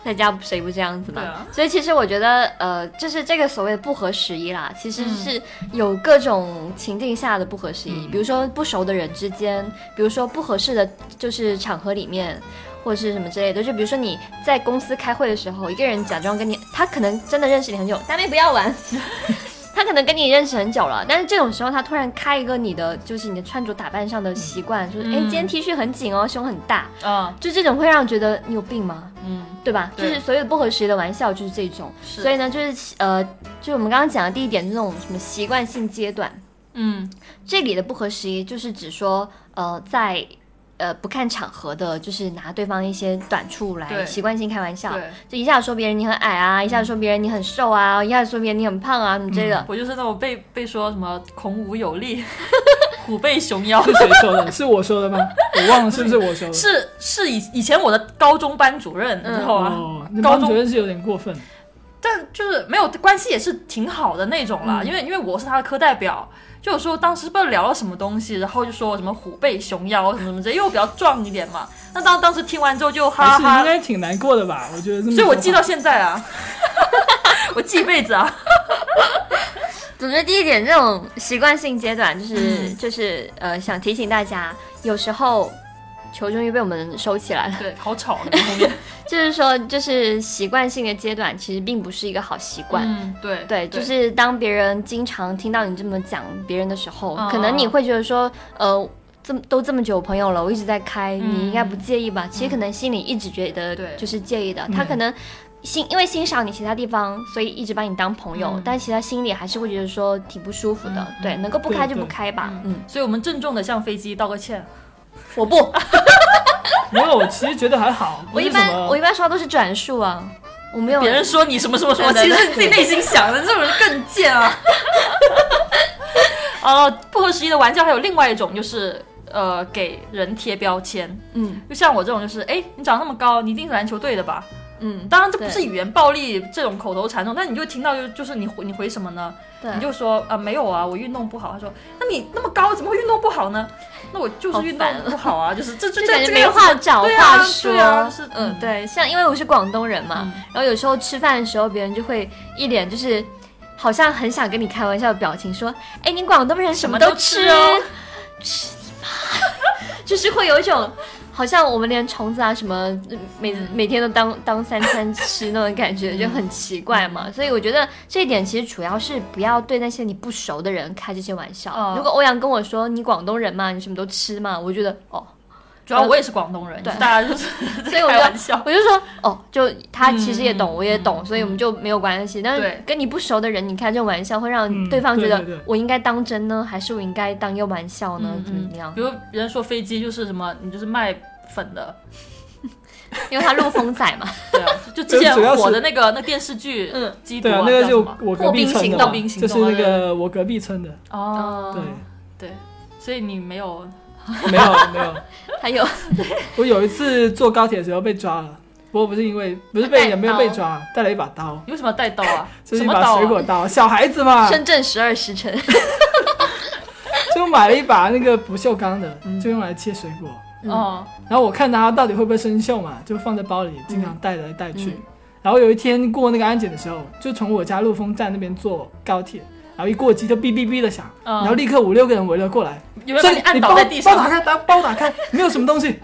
Speaker 4: 在家谁不这样子嘛？
Speaker 1: 啊
Speaker 4: 所以其实我觉得，呃，就是这个所谓的不合时宜啦，其实
Speaker 1: 嗯
Speaker 4: 是有各种情境下的不合时宜，
Speaker 3: 嗯
Speaker 4: 比如说不熟的人之间，比如说不合适的就是场合里面。或者是什么之类的，就比如说你在公司开会的时候，一个人假装跟你，他可能真的认识你很久，大妹不要玩，他可能跟你认识很久了，但是这种时候他突然开一个你的，就是你的穿着打扮上的习惯，就是哎、
Speaker 1: 嗯
Speaker 4: 今天 T 恤很紧哦，胸很大，
Speaker 1: 嗯。
Speaker 4: 就这种会让人觉得你有病吗？
Speaker 1: 嗯，
Speaker 4: 对吧？
Speaker 1: 对。
Speaker 4: 就是所有的不合时宜的玩笑就是这种，所以呢，就是呃，就是我们刚刚讲的第一点，这种什么习惯性阶段，
Speaker 1: 嗯。
Speaker 4: 这里的不合时宜就是指说，呃，在呃不看场合的，就是拿对方一些短处来习惯性开玩笑，就一下子说别人你很矮啊，一下子说别人你很瘦啊，一下子说别人你很胖啊，什么之类的。
Speaker 1: 我就是那种被被说什么孔武有力，虎背熊腰
Speaker 3: 是。谁说的？是我说的吗？我忘了是不是我说的。
Speaker 1: 是是以以前我的高中班主任，你知道吗？
Speaker 3: 哦，
Speaker 1: 高中
Speaker 3: 班主任是有点过分。
Speaker 1: 但就是没有关系也是挺好的那种啦，因为因为我是他的科代表，就有时候当时不知道聊了什么东西，然后就说我什么虎背熊腰什么什么之类，因为我比较壮一点嘛。那当当时听完之后就哈
Speaker 3: 哈是应
Speaker 1: 哈，
Speaker 3: 该挺难过的吧？我觉得这么。
Speaker 1: 所以我记到现在啊，我记一辈子啊。
Speaker 4: 总之，第一点，这种习惯性阶段，就是、
Speaker 1: 嗯
Speaker 4: 就是呃，想提醒大家，有时候球终于被我们收起来了。
Speaker 1: 对，好吵。
Speaker 4: 就是说，就是习惯性的阶段，其实并不是一个好习惯。
Speaker 1: 嗯，对
Speaker 4: 对，就是当别人经常听到你这么讲别人的时候，
Speaker 1: 嗯
Speaker 4: 可能你会觉得说，呃，这么都这么久朋友了，我一直在开，
Speaker 1: 嗯
Speaker 4: 你应该不介意吧？其实可能心里一直觉得
Speaker 1: 对
Speaker 4: 就是介意的，他可能。欣因为欣赏你其他地方，所以一直把你当朋友，
Speaker 1: 嗯
Speaker 4: 但其他心里还是会觉得说挺不舒服的。
Speaker 1: 嗯
Speaker 4: 对，能够不开就不开吧。嗯，
Speaker 1: 所以我们郑重的向飞机道个歉。
Speaker 4: 我不，
Speaker 3: 没有，我其实觉得还好。
Speaker 4: 我一般我一般刷都是转述啊，我没有
Speaker 1: 别人说你什么什么什么，其实你自己内心想的，这种人更贱啊。呃，不合时宜的玩笑还有另外一种，就是呃给人贴标签，
Speaker 4: 嗯
Speaker 1: 就像我这种，就是哎，你长那么高，你一定是篮球队的吧？
Speaker 4: 嗯，
Speaker 1: 当然这不是语言暴力这种口头禅那种，但你就听到就就是你回你回什么呢？
Speaker 4: 对，
Speaker 1: 你就说啊、没有啊，我运动不好。他说那你那么高，怎么会运动不好呢？那我就是运动不好啊，就是这这
Speaker 4: 就感觉没话找话说，
Speaker 1: 对啊，就是
Speaker 4: 嗯，对，像因为我是广东人嘛，
Speaker 1: 嗯。
Speaker 4: 然后有时候吃饭的时候，别人就会一脸就是好像很想跟你开玩笑的表情，说：“哎，你广东人什么都吃。哦，吃你妈！”就是会有一种好像我们连虫子啊什么呃每
Speaker 1: 嗯
Speaker 4: 每天都当当三餐吃那种感觉，就很奇怪嘛。所以我觉得这一点其实主要是不要对那些你不熟的人开这些玩笑。
Speaker 1: 嗯
Speaker 4: 如果欧阳跟我说你广东人嘛，你什么都吃嘛，我觉得哦。
Speaker 1: 主要我也是广东人，
Speaker 4: 对
Speaker 1: 大家就 是
Speaker 4: 所以我就
Speaker 1: 开玩笑。
Speaker 4: 我就说哦，就他其实也懂，
Speaker 1: 嗯
Speaker 4: 我也懂，
Speaker 1: 嗯
Speaker 4: 所以我们就没有关系。但是跟你不熟的人，你开这种玩笑，会让
Speaker 3: 嗯
Speaker 4: 对方觉得我应该当真呢，还是我应该当一个玩笑呢？
Speaker 1: 嗯
Speaker 4: 怎么样
Speaker 1: 比？如别人说飞机就是什么，你就是卖粉的，
Speaker 4: 因为他陆风仔嘛，
Speaker 1: 对啊，就之前火的那个那电视剧，
Speaker 4: 嗯，
Speaker 3: 对啊，那个就我隔壁村的嘛，
Speaker 1: 破冰行动
Speaker 3: 就是那个我隔壁村的。
Speaker 1: 哦，
Speaker 3: 对，
Speaker 1: 对，所以你没有
Speaker 3: 没 有没有，
Speaker 4: 还有。
Speaker 3: 我有一次坐高铁的时候被抓了，不过不是因为不是被也没有被抓，带了一把刀，
Speaker 1: 你为什么要带刀啊？
Speaker 3: 就是一把？水果刀，小孩子嘛，
Speaker 4: 深圳十二时辰，
Speaker 3: 就买了一把那个不锈钢的，就用来切水果。
Speaker 1: 哦，
Speaker 3: 然后我看它到底会不会生锈嘛，就放在包里，经常带来带去。
Speaker 4: 嗯
Speaker 3: 然后有一天过那个安检的时候，就从我家陆丰站那边坐高铁，然后一过机就哔哔哔的响，
Speaker 1: 嗯。
Speaker 3: 然后立刻五六个人围了过来，所以
Speaker 1: 有没有把你按倒
Speaker 3: 包
Speaker 1: 在地上？
Speaker 3: 包打开，打包打开，没有什么东西，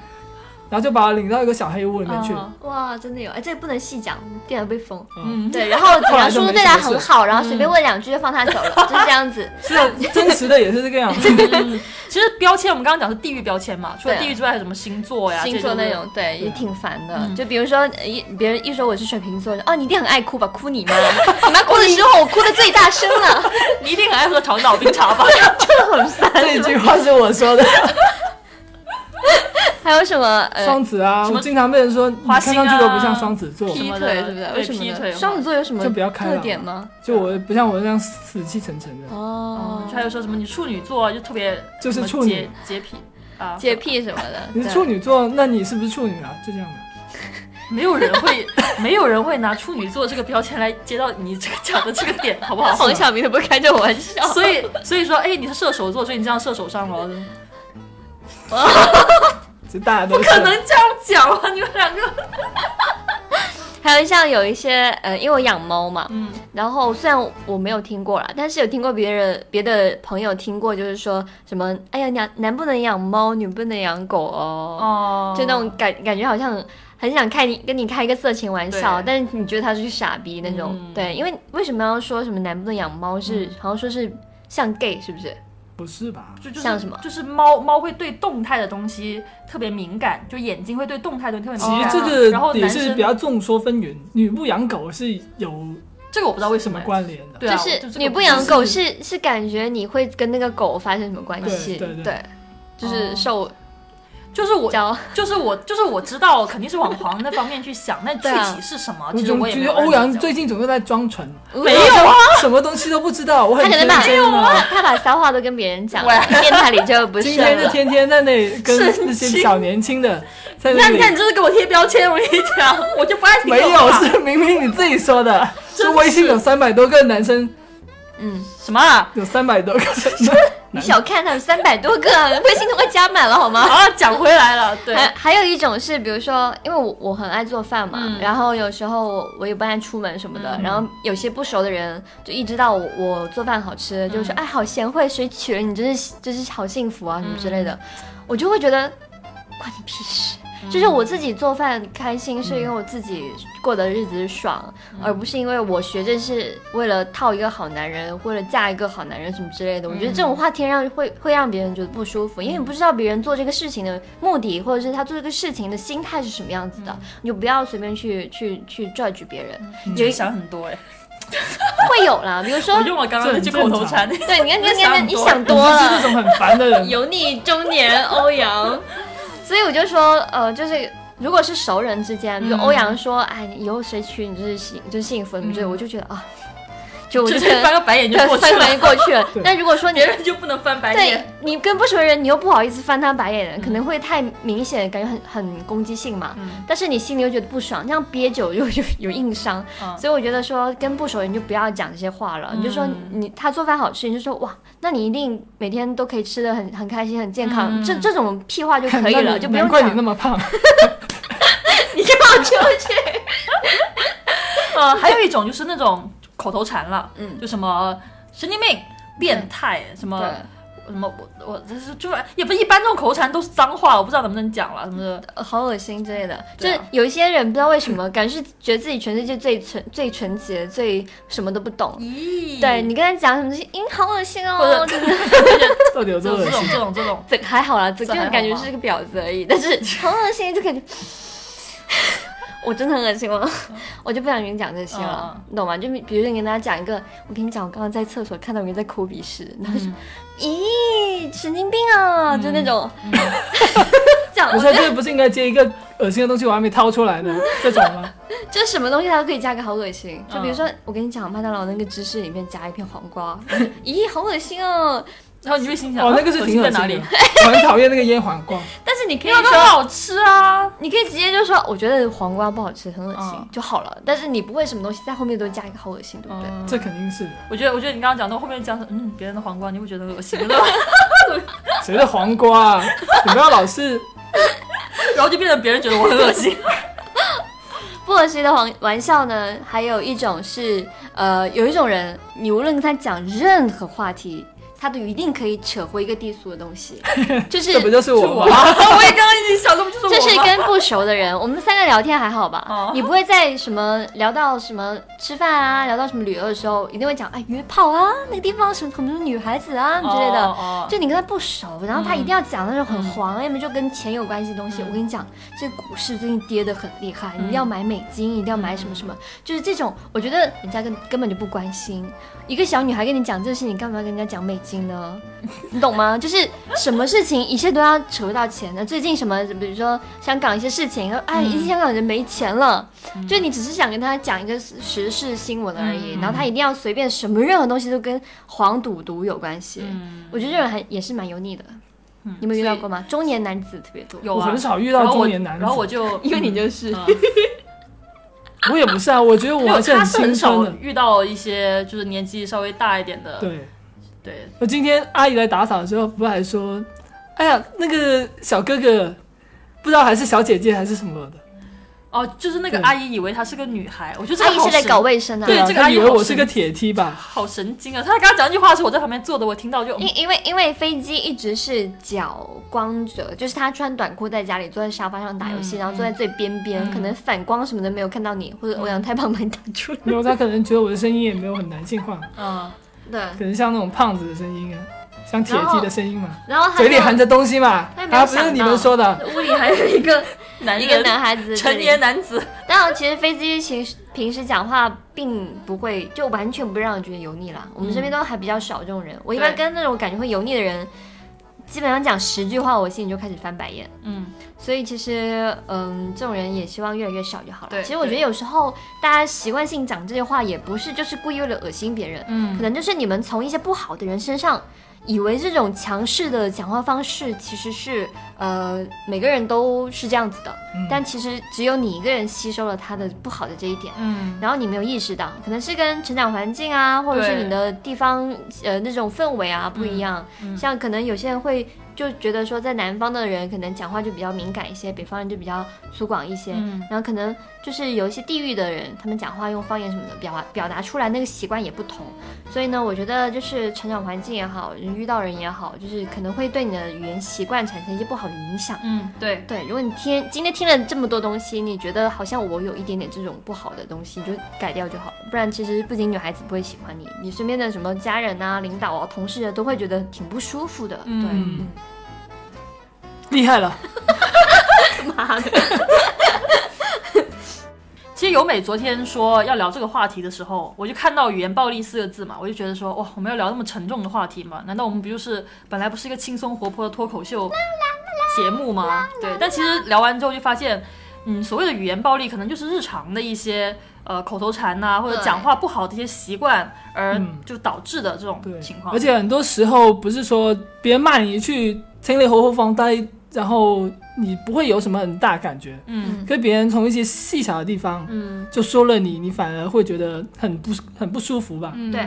Speaker 3: 然后就把他领到一个小黑屋里面去。
Speaker 1: 嗯
Speaker 4: 哇，真的有，哎，这个不能细讲，电脑被封。
Speaker 3: 嗯，
Speaker 4: 对，然后警察叔叔对他很好，然后
Speaker 1: 嗯
Speaker 4: 随便问两句就放他走了，就是这样子。
Speaker 3: 是啊，真实的也是这个样子。
Speaker 1: 嗯其实标签我们刚刚讲是地域标签嘛，除了地域之外，还有什么星座呀？
Speaker 4: 星座那种，对，也挺烦的。
Speaker 1: 嗯
Speaker 4: 就比如说，呃一别人一说我是水瓶座，哦，你一定很爱哭吧？哭你妈！你妈哭的时候，我哭的最大声了，
Speaker 1: 你一定很爱喝长岛冰茶吧？
Speaker 4: 很烦。
Speaker 3: 这一句话是我说的。
Speaker 4: 还有什么？呃，
Speaker 3: 双子啊，我经常被人说你
Speaker 1: 花心啊
Speaker 3: 看上去都不像双子座，
Speaker 4: 劈腿是不是？为什么？
Speaker 1: 劈腿
Speaker 4: 双子座有什么
Speaker 3: 就比较开朗
Speaker 4: 特点吗？
Speaker 3: 就我不像我这样死气沉沉的，
Speaker 4: 哦，
Speaker 1: 还有说什么你处女座就特别
Speaker 3: 就是处女
Speaker 1: 洁洁癖啊，
Speaker 4: 洁癖什么的。
Speaker 3: 你是处女座，那你是不是处女啊？就这样的。
Speaker 1: 没有人会 没有人会拿处女座这个标签来接到你这个讲的这个点，好不好？
Speaker 4: 黄晓明都不会开这种玩笑。
Speaker 1: 所以所以说，哎，你是射手座，所以你这样射手上了，
Speaker 3: 这大家都
Speaker 1: 不可能这样讲啊！你们两个，
Speaker 4: 还有像有一些呃，因为我养猫嘛，
Speaker 1: 嗯，
Speaker 4: 然后虽然我没有听过啦，但是有听过别人别的朋友听过，就是说什么，哎呀，男男不能养猫，女不能养狗哦，
Speaker 1: 哦，
Speaker 4: 就那种感感觉好像很想开你跟你开一个色情玩笑，但是你觉得他是傻逼那种，
Speaker 1: 嗯。
Speaker 4: 对，因为为什么要说什么男不能养猫是、好像说是像 gay 是不是？
Speaker 3: 不是吧？
Speaker 1: 就就是
Speaker 4: 像什么
Speaker 1: 就是猫猫会对动态的东西特别敏感，就眼睛会对动态的东西特别敏感。
Speaker 3: 实这
Speaker 1: 然后
Speaker 3: 个也是
Speaker 1: 男生
Speaker 3: 比较众说纷纭，女不养狗是有
Speaker 1: 这个我不知道为什
Speaker 3: 什么关联的。
Speaker 1: 对啊，
Speaker 4: 就
Speaker 1: 就是这个
Speaker 4: 你不养狗是是感觉你会跟那个狗发生什么关系？
Speaker 3: 对对对
Speaker 4: 就是
Speaker 1: 哦
Speaker 4: 受
Speaker 1: 就是我
Speaker 4: 教。
Speaker 1: 就是我就是我知道肯定是往黄那方面去想，那具体是什么，其实我也
Speaker 3: 觉得欧阳最近总是在装纯，
Speaker 1: 没有啊，
Speaker 3: 什么东西都不知道，我很天
Speaker 4: 他可能把
Speaker 3: 真啊。
Speaker 4: 他把骚话都跟别人讲，
Speaker 1: 喂
Speaker 4: 电台里就不
Speaker 3: 今
Speaker 4: 是今。
Speaker 3: 天就天天在那里跟那些小年轻的在那
Speaker 1: 你看，你看，你
Speaker 3: 里，
Speaker 1: 这是给我贴标签，我跟你讲，我就不爱听
Speaker 3: 没有是明明你自己说的，是微信
Speaker 1: 是
Speaker 3: 有三百多个男生，
Speaker 4: 嗯，
Speaker 1: 什么？啊？
Speaker 3: 有三百多个。
Speaker 4: 你小看他们三百多个，微信都快加满了好吗？
Speaker 1: 啊，讲回来了，对，
Speaker 4: 还还有一种是，比如说，因为我我很爱做饭嘛，
Speaker 1: 嗯。
Speaker 4: 然后有时候我我也不爱出门什么的，
Speaker 1: 嗯。
Speaker 4: 然后有些不熟的人就一知道我我做饭好吃，就说哎好贤惠，谁娶了你真是真是好幸福啊什么之类的，我就会觉得关你屁事。就是我自己做饭开心，是因为我自己过的日子爽，而不是因为我学这是为了套一个好男人，为了嫁一个好男人什么之类的。我觉得这种话听让会会让别人觉得不舒服，因为你不知道别人做这个事情的目的，或者是他做这个事情的心态是什么样子的，你就不要随便去去去 judge 别人。
Speaker 1: 你这个想很多哎，
Speaker 4: 会有啦，比如说
Speaker 1: 我，用我刚刚那句口头禅，
Speaker 4: 对，你看，你看，你看，你
Speaker 1: 想多
Speaker 4: 想多
Speaker 3: 我是那。种很烦的人。
Speaker 4: 油腻中年欧阳，所以我就说，呃，就是如果是熟人之间，比如
Speaker 1: 嗯。
Speaker 4: 欧阳说，哎，以后谁娶你就是幸就是幸福，什么之类，我就觉得啊，就我
Speaker 1: 就
Speaker 4: 就是
Speaker 1: 翻个白眼就过去了
Speaker 4: 翻白，眼过去了
Speaker 3: 对。
Speaker 4: 但如果说你
Speaker 1: 别人就不能翻白
Speaker 4: 对
Speaker 1: 眼。
Speaker 4: 你跟不熟的人，你又不好意思翻他白眼，可能会太明显，感觉很很攻击性嘛。
Speaker 1: 嗯
Speaker 4: 但是你心里又觉得不爽，这样憋久又有有硬伤。
Speaker 1: 嗯
Speaker 4: 所以我觉得说跟不熟人就不要讲这些话了，你就说
Speaker 1: 嗯
Speaker 4: 你他做饭好吃，你就说哇，那你一定每天都可以吃的很很开心、很健康，
Speaker 1: 嗯
Speaker 4: 这这种屁话就可以了，就不用
Speaker 3: 难怪你那。么胖，
Speaker 4: 你给我出去！
Speaker 1: 呃，还有一种就是那种口头禅了，
Speaker 4: 嗯。
Speaker 1: 就什么神经病、变态，什么什么我我这是就是也不是一般这种口头禅都是脏话，我不知道能不能讲了什么
Speaker 4: 好恶心之类的，就是有一些人不知道为什么，感觉是觉得自己全世界最纯、最纯洁、最什么都不懂。
Speaker 1: 咦。
Speaker 4: 对你跟他讲什么东西，嗯，好恶心哦，真的。
Speaker 3: 到底有
Speaker 1: 这种这种
Speaker 3: 多恶心？
Speaker 1: 这种这种，
Speaker 4: 这还好啦，这个
Speaker 1: 这还好吗
Speaker 4: 感觉是个婊子而已，但是 好恶心，就感觉。我真的很恶心吗，我就不想跟你讲这些了，
Speaker 1: 嗯
Speaker 4: 你懂吗？就比如说你跟大家讲一个，我跟你讲，我刚刚在厕所看到有人在抠鼻屎，然后就说，咦，神经病啊，就那种，讲
Speaker 3: 我说这不是应该接一个恶心的东西，我还没掏出来呢，这种吗？
Speaker 4: 就什么东西它都可以加个好恶心，就比如
Speaker 1: 嗯。
Speaker 4: 说我跟你讲，麦当劳那个芝士里面加一片黄瓜，咦，好恶心哦。
Speaker 1: 然后你就会心想，
Speaker 3: 哦，那个是
Speaker 1: 恶
Speaker 3: 挺恶心的
Speaker 1: 心在哪里？，
Speaker 3: 我很讨厌那个腌黄瓜。
Speaker 4: 但是你可以说，
Speaker 1: 好吃啊。
Speaker 4: 你可以直接就说，我觉得黄瓜不好吃，很恶心、
Speaker 1: 嗯
Speaker 4: 就好了。但是你不会什么东西在后面都加一个好恶心，对不对？
Speaker 1: 嗯
Speaker 3: 这肯定是的
Speaker 1: 我觉得，我觉得你刚刚讲到后面讲说，嗯，别人的黄瓜你会觉得恶心的，
Speaker 3: 谁的黄瓜啊？你不要老是
Speaker 1: 然后就变成别人觉得我很恶心。
Speaker 4: 不恶心的玩玩笑呢，还有一种是，呃，有一种人，你无论跟他讲任何话题，他都一定可以扯回一个低俗的东西，就是
Speaker 3: 这不就是
Speaker 1: 是我
Speaker 3: 我吗？
Speaker 1: 我也刚刚一直想，这不就是我吗？
Speaker 4: 这是跟不熟的人，我们三个聊天还好吧？
Speaker 1: 哦
Speaker 4: 你不会在什么聊到什么吃饭啊，聊到什么旅游的时候，一定会讲哎约炮啊，那个地方什么很多女孩子啊之类的。
Speaker 1: 哦哦
Speaker 4: 就你跟他不熟，然后他一定要讲那种很黄，要么就跟钱有关系的东西。我跟你讲，这股市最近跌得很厉害，你一定要买美金，一定要买什么什么，就是这种，我觉得人家根根本就不关心。一个小女孩跟你讲这事，你干嘛要跟人家讲美金呢？你懂吗？就是什么事情一切都要扯到钱的。最近什么，比如说香港一些事情，说哎，一些香港人没钱了，就你只是想跟他讲一个时事新闻而已，然后他一定要随便什么任何东西都跟黄赌毒有关系。
Speaker 1: 嗯，
Speaker 4: 我觉得这种还也是蛮油腻的。
Speaker 1: 嗯
Speaker 4: 你们遇到过吗？中年男子特别多。
Speaker 1: 有啊，
Speaker 3: 我很少遇到中年男子
Speaker 1: 然后我就
Speaker 4: 因为你就是
Speaker 1: 嗯
Speaker 3: 我也不是啊，我觉得我
Speaker 1: 没有
Speaker 3: 还是很
Speaker 1: 他是很。少遇到一些就是年纪稍微大一点的，
Speaker 3: 对，
Speaker 1: 对，
Speaker 3: 我今天阿姨来打扫的时候，不是还说，哎呀，那个小哥哥，不知道还是小姐姐还是什么的。
Speaker 1: 哦，就是那个阿姨以为她是个女孩，我觉得这
Speaker 4: 阿姨是在搞卫生的。
Speaker 3: 啊，
Speaker 1: 对这个阿姨以为
Speaker 3: 我是个铁梯吧？
Speaker 1: 好神经啊！她刚刚讲那句话的时候，我在旁边坐的，我听到就
Speaker 4: 因因为因为飞机一直是脚光着，就是她穿短裤在家里坐在沙发上打游戏，
Speaker 1: 嗯
Speaker 4: 然后坐在最边边，
Speaker 1: 嗯
Speaker 4: 可能反光什么的没有看到你，或者欧阳太胖把你打出来。
Speaker 3: 没有，他可能觉得我的声音也没有很男性化，
Speaker 1: 嗯，
Speaker 4: 对，
Speaker 3: 可能像那种胖子的声音啊，像铁鸡的声音嘛，
Speaker 4: 然后他
Speaker 3: 嘴里含着东西嘛，啊，不是你们说的，
Speaker 4: 屋里还有一个
Speaker 1: 男
Speaker 4: 一个男孩子
Speaker 1: 成年男子，
Speaker 4: 当然，其实飞机其实平时讲话并不会，就完全不让人觉得油腻啦。我们身边都还比较少这种人。我一般跟那种感觉会油腻的人，基本上讲十句话，我心里就开始翻白眼。
Speaker 1: 嗯，
Speaker 4: 所以其实，嗯，这种人也希望越来越少就好了。
Speaker 1: 对
Speaker 4: 其实我觉得有时候大家习惯性讲这些话，也不是就是故意为了恶心别人，
Speaker 1: 嗯
Speaker 4: 可能就是你们从一些不好的人身上，以为这种强势的讲话方式其实是呃每个人都是这样子的，
Speaker 3: 嗯
Speaker 4: 但其实只有你一个人吸收了他的不好的这一点。
Speaker 1: 嗯，
Speaker 4: 然后你没有意识到，可能是跟成长环境啊，或者是你的地方呃那种氛围啊不一样。
Speaker 1: 嗯
Speaker 4: 像可能有些人会就觉得说，在南方的人可能讲话就比较敏感一些，北方人就比较粗犷一些。
Speaker 1: 嗯
Speaker 4: 然后可能就是有一些地域的人，他们讲话用方言什么的表达表达出来那个习惯也不同。所以呢，我觉得就是成长环境也好，遇到人也好，就是可能会对你的语言习惯产生一些不好的影响。
Speaker 1: 嗯，对，
Speaker 4: 对，如果你听今天听了这么多东西，你觉得好像我有一点点这种不好的东西，你就改掉就好了。不然其实不仅女孩子不会喜欢你，你身边的什么家人啊、领导啊、同事啊，都会觉得挺不舒服的。
Speaker 1: 嗯
Speaker 4: 对，嗯，
Speaker 3: 厉害了，
Speaker 4: 妈的，
Speaker 1: 其实由美昨天说要聊这个话题的时候，我就看到“语言暴力”四个字嘛，我就觉得说，哇，我们要聊那么沉重的话题吗？难道我们不就是本来不是一个轻松活泼的脱口秀节目吗？对，但其实聊完之后就发现，嗯，所谓的语言暴力可能就是日常的一些呃口头禅呐、或者讲话不好的一些习惯，而
Speaker 3: 嗯
Speaker 1: 就导致的这种情，况。
Speaker 3: 而且很多时候不是说别人骂你一句听了后后放呆，然后你不会有什么很大感觉，
Speaker 1: 嗯，
Speaker 3: 可是别人从一些细小的地方
Speaker 4: 嗯，
Speaker 3: 就说了你，你反而会觉得很不很不舒服吧？
Speaker 1: 嗯。
Speaker 4: 对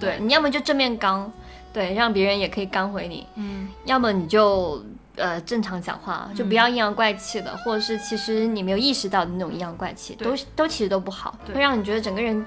Speaker 1: 对，
Speaker 4: 你要么就正面刚，对，让别人也可以刚回你，
Speaker 1: 嗯。
Speaker 4: 要么你就。呃，正常讲话就不要阴阳怪气的，或者是其实你没有意识到的那种阴阳怪气，都都其实都不好，会让你觉得整个人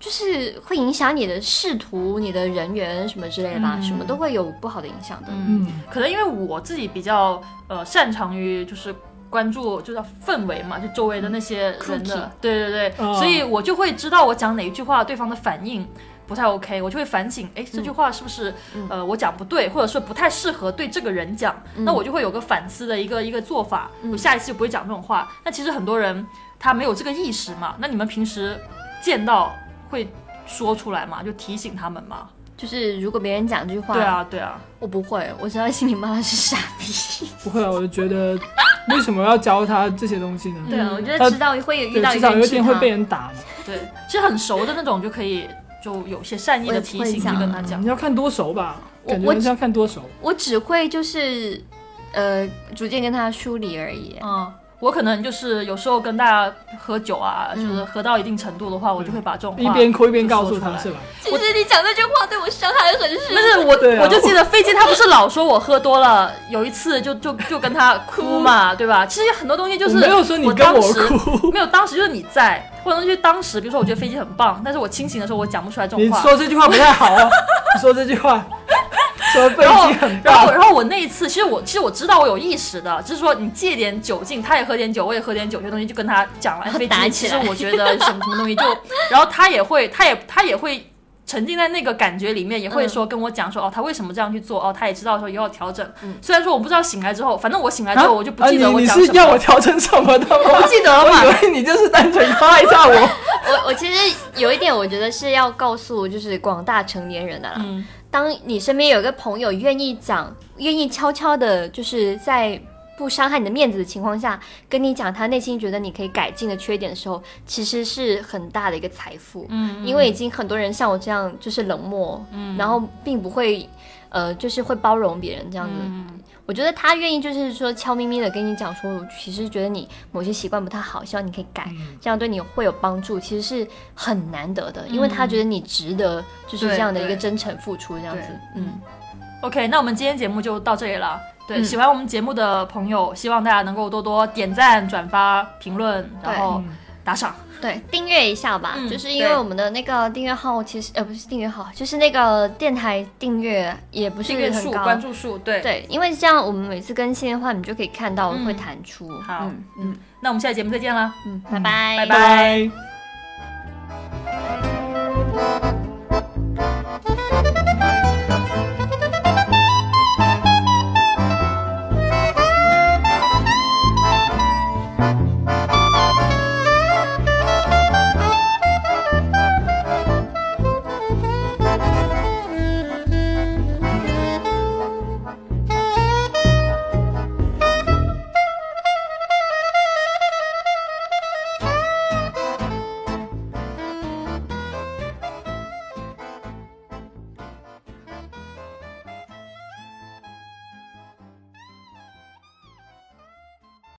Speaker 4: 就是会影响你的仕途、你的人缘什么之类的吧，
Speaker 1: 嗯。
Speaker 4: 什么都会有不好的影响的。
Speaker 1: 嗯。
Speaker 3: 嗯，
Speaker 1: 可能因为我自己比较呃擅长于就是关注就是氛围嘛，就周围的那些人的，对对对，
Speaker 3: 哦。
Speaker 1: 所以我就会知道我讲哪一句话对方的反应不太 OK，我就会反省，哎，这句话是不是、呃我讲不对，或者说不太适合对这个人讲，那我就会有个反思的一个一个做法，我下一次就不会讲这种话。那其实很多人他没有这个意识嘛，那你们平时见到会说出来嘛，就提醒他们嘛。
Speaker 4: 就是如果别人讲这句话，
Speaker 1: 对，啊，对啊，
Speaker 4: 我不会，我知道心里骂他是傻逼。
Speaker 3: 不会啊，我就觉得为什么要教他这些东西呢？
Speaker 4: 对啊，我觉得知道会有遇
Speaker 3: 对，
Speaker 4: 到
Speaker 3: 至少有会被人打嘛。
Speaker 1: 对，其实很熟的那种就可以就有些善意的提醒，就跟他讲
Speaker 3: 你。要看多熟吧？
Speaker 4: 我我
Speaker 3: 感觉是要看多熟。
Speaker 4: 我只会就是呃逐渐跟他梳理而已。
Speaker 1: 嗯，我可能就是有时候跟大家喝酒啊，
Speaker 4: 嗯
Speaker 1: 就是喝到一定程度的话，我就会把这种话
Speaker 3: 一边哭一边告诉他，是吧？
Speaker 4: 其实你讲这句话对我伤害很深。
Speaker 1: 不是我，
Speaker 3: 对啊
Speaker 1: 我就记得飞机他不是老说我喝多了，有一次就就就跟他 哭嘛，对吧？其实很多东西就是
Speaker 3: 我没有说你跟我
Speaker 1: 当时
Speaker 3: 哭，
Speaker 1: 没有，当时就是你在，或者东西当时，比如说我觉得飞机很棒，但是我清醒的时候我讲不出来这种话。
Speaker 3: 说这句话不太好啊。你说这句话，说飞
Speaker 1: 然后
Speaker 3: 机很，
Speaker 1: 然后，然后我那一次，其实我其实我知道我有意识的，就是说你借点酒劲，他也喝点酒，我也喝点酒，这些东西就跟他讲了。哎飞机
Speaker 4: 打起来
Speaker 1: 其实我觉得什么什么东西就，然后他也会，他也他也会沉浸在那个感觉里面，也会说跟我讲说、哦，他为什么这样去做，哦，他也知道说以后要调整。虽然说我不知道醒来之后，反正我醒来之后我就不记得我讲什么。
Speaker 3: 是要我调整什么的吗？
Speaker 1: 我不记得了
Speaker 3: 我。以为你就是单纯夸一下我。
Speaker 4: 我我其实有一点，我觉得是要告诉就是广大成年人的啦。
Speaker 1: 嗯
Speaker 4: 当你身边有一个朋友愿意讲，愿意悄悄的，就是在不伤害你的面子的情况下，跟你讲他内心觉得你可以改进的缺点的时候，其实是很大的一个财富。
Speaker 1: 嗯，
Speaker 4: 因为已经很多人像我这样就是冷漠，
Speaker 1: 嗯
Speaker 4: 然后并不会，呃，就是会包容别人这样子。
Speaker 1: 嗯
Speaker 4: 我觉得他愿意就是说悄咪咪的跟你讲说，我其实觉得你某些习惯不太好，希望你可以改，
Speaker 3: 嗯
Speaker 4: 这样对你会有帮助，其实是很难得的，因为他觉得你值得就是这样的一个真诚付出这样子。嗯
Speaker 1: ，OK，那我们今天节目就到这里了。对，
Speaker 4: 嗯
Speaker 1: 喜欢我们节目的朋友，希望大家能够多多点赞、转发、评论，然后
Speaker 3: 嗯
Speaker 1: 打赏。
Speaker 4: 对，订阅一下吧，
Speaker 1: 嗯
Speaker 4: 就是因为我们的那个订阅号其实呃不是订阅号，就是那个电台订阅也不是
Speaker 1: 订阅数、
Speaker 4: 很高。
Speaker 1: 关注数，对。
Speaker 4: 对，因为这样我们每次更新的话，你就可以看到
Speaker 1: 嗯
Speaker 4: 会弹出。
Speaker 1: 好
Speaker 4: 嗯
Speaker 1: 嗯，那我们下期节目再见啦。
Speaker 4: 嗯，拜拜，
Speaker 1: 拜
Speaker 3: 拜拜。